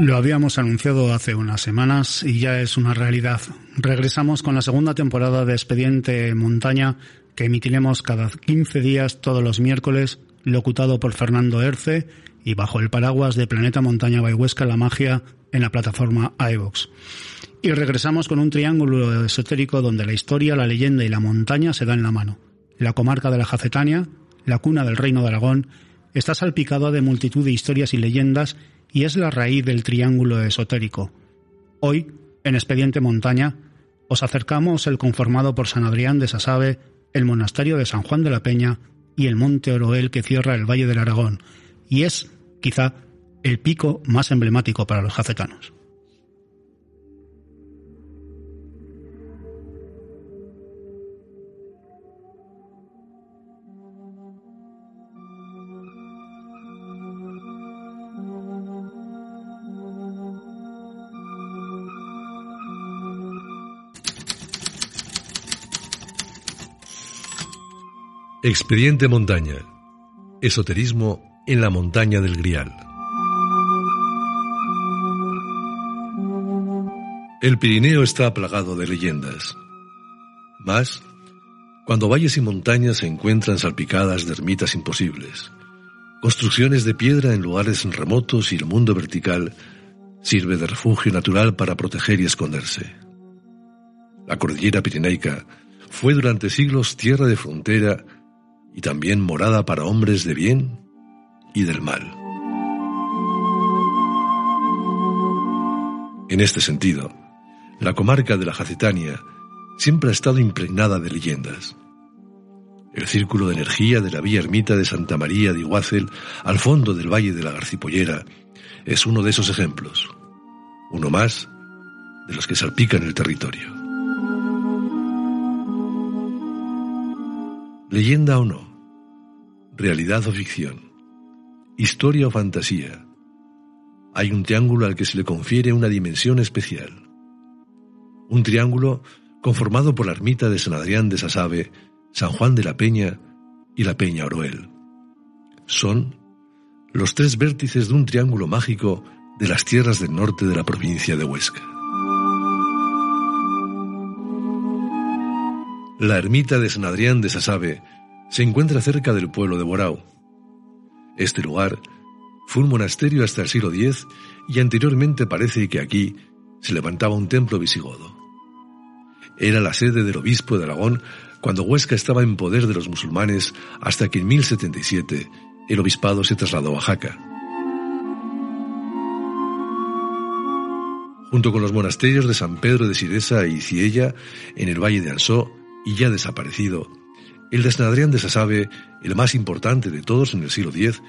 Lo habíamos anunciado hace unas semanas y ya es una realidad. Regresamos con la segunda temporada de Expediente Montaña que emitiremos cada 15 días todos los miércoles, locutado por Fernando Erce y bajo el paraguas de Planeta Montaña Bayhuesca La Magia en la plataforma iVox. Y regresamos con un triángulo esotérico donde la historia, la leyenda y la montaña se dan la mano. La comarca de la Jacetania, la cuna del Reino de Aragón, está salpicada de multitud de historias y leyendas y es la raíz del triángulo esotérico. Hoy, en Expediente Montaña, os acercamos el conformado por San Adrián de Sasabe, el monasterio de San Juan de la Peña y el monte Oroel que cierra el Valle del Aragón, y es, quizá, el pico más emblemático para los jacetanos. Expediente Montaña. Esoterismo en la montaña del Grial. El Pirineo está plagado de leyendas. Más, cuando valles y montañas se encuentran salpicadas de ermitas imposibles, construcciones de piedra en lugares remotos y el mundo vertical sirve de refugio natural para proteger y esconderse. La cordillera pirenaica fue durante siglos tierra de frontera y también morada para hombres de bien y del mal. En este sentido, la comarca de la Jacetania siempre ha estado impregnada de leyendas. El círculo de energía de la vía ermita de Santa María de Iguácel al fondo del valle de la Garcipollera es uno de esos ejemplos, uno más de los que salpican el territorio. Leyenda o no, realidad o ficción, historia o fantasía, hay un triángulo al que se le confiere una dimensión especial. Un triángulo conformado por la ermita de San Adrián de Sasabe, San Juan de la Peña y la Peña Oroel. Son los tres vértices de un triángulo mágico de las tierras del norte de la provincia de Huesca. La ermita de San Adrián de Sasabe se encuentra cerca del pueblo de Borao. Este lugar fue un monasterio hasta el siglo X y anteriormente parece que aquí se levantaba un templo visigodo. Era la sede del obispo de Aragón cuando Huesca estaba en poder de los musulmanes hasta que en 1077 el obispado se trasladó a Jaca. Junto con los monasterios de San Pedro de Siresa y Ciella en el valle de Ansó, y ya desaparecido, el de San Adrián de Sasabe, el más importante de todos en el siglo X,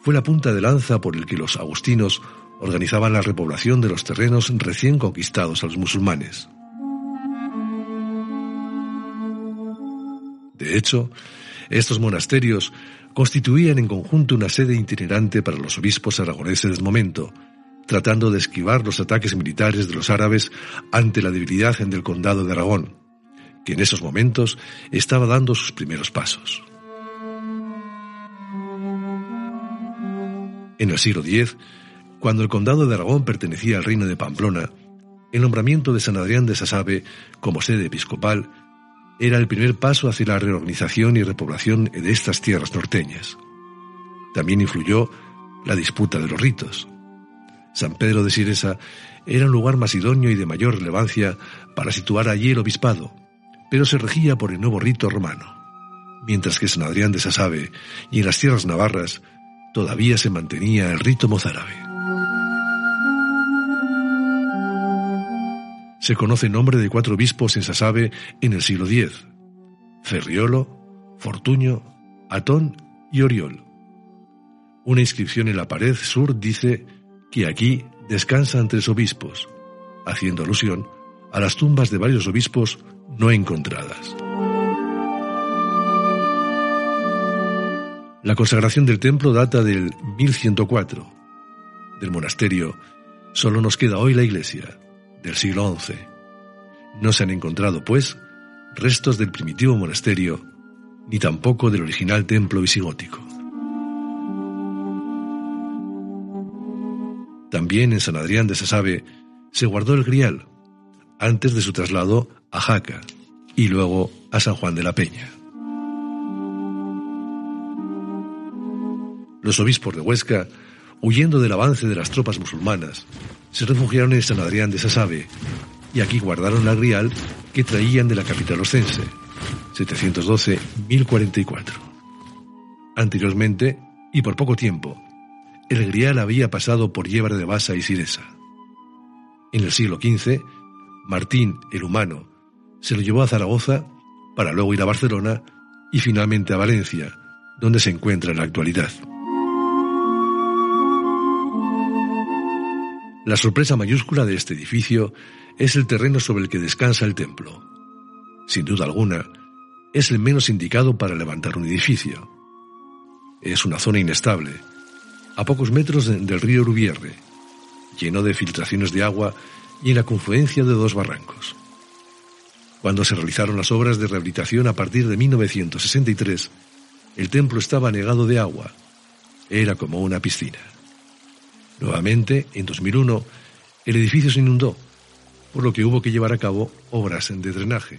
fue la punta de lanza por el que los agustinos organizaban la repoblación de los terrenos recién conquistados a los musulmanes. De hecho, estos monasterios constituían en conjunto una sede itinerante para los obispos aragoneses del momento, tratando de esquivar los ataques militares de los árabes ante la debilidad del condado de Aragón que en esos momentos estaba dando sus primeros pasos. En el siglo X, cuando el condado de Aragón pertenecía al reino de Pamplona, el nombramiento de San Adrián de Sasabe como sede episcopal era el primer paso hacia la reorganización y repoblación de estas tierras norteñas. También influyó la disputa de los ritos. San Pedro de Siresa era un lugar más idóneo y de mayor relevancia para situar allí el obispado, pero se regía por el nuevo rito romano, mientras que San Adrián de Sasabe y en las tierras navarras todavía se mantenía el rito mozárabe. se conoce el nombre de cuatro obispos en Sasabe en el siglo X, Ferriolo, Fortuño, Atón y Oriol. Una inscripción en la pared sur dice que aquí descansan tres obispos, haciendo alusión a las tumbas de varios obispos no encontradas. La consagración del templo data del 1104. Del monasterio solo nos queda hoy la iglesia, del siglo XI. No se han encontrado, pues, restos del primitivo monasterio, ni tampoco del original templo visigótico. También en San Adrián de Sasabe se guardó el grial, antes de su traslado a Jaca y luego a San Juan de la Peña. Los obispos de Huesca, huyendo del avance de las tropas musulmanas, se refugiaron en San Adrián de Sasabe y aquí guardaron la grial que traían de la capital ostense, 712-1044. Anteriormente, y por poco tiempo, el grial había pasado por Yebra de Basa y Siresa. En el siglo XV, Martín el Humano se lo llevó a Zaragoza para luego ir a Barcelona y finalmente a Valencia, donde se encuentra en la actualidad. La sorpresa mayúscula de este edificio es el terreno sobre el que descansa el templo. Sin duda alguna, es el menos indicado para levantar un edificio. Es una zona inestable, a pocos metros del río Rubierre, lleno de filtraciones de agua y en la confluencia de dos barrancos. Cuando se realizaron las obras de rehabilitación a partir de 1963, el templo estaba negado de agua. Era como una piscina. Nuevamente, en 2001, el edificio se inundó, por lo que hubo que llevar a cabo obras de drenaje.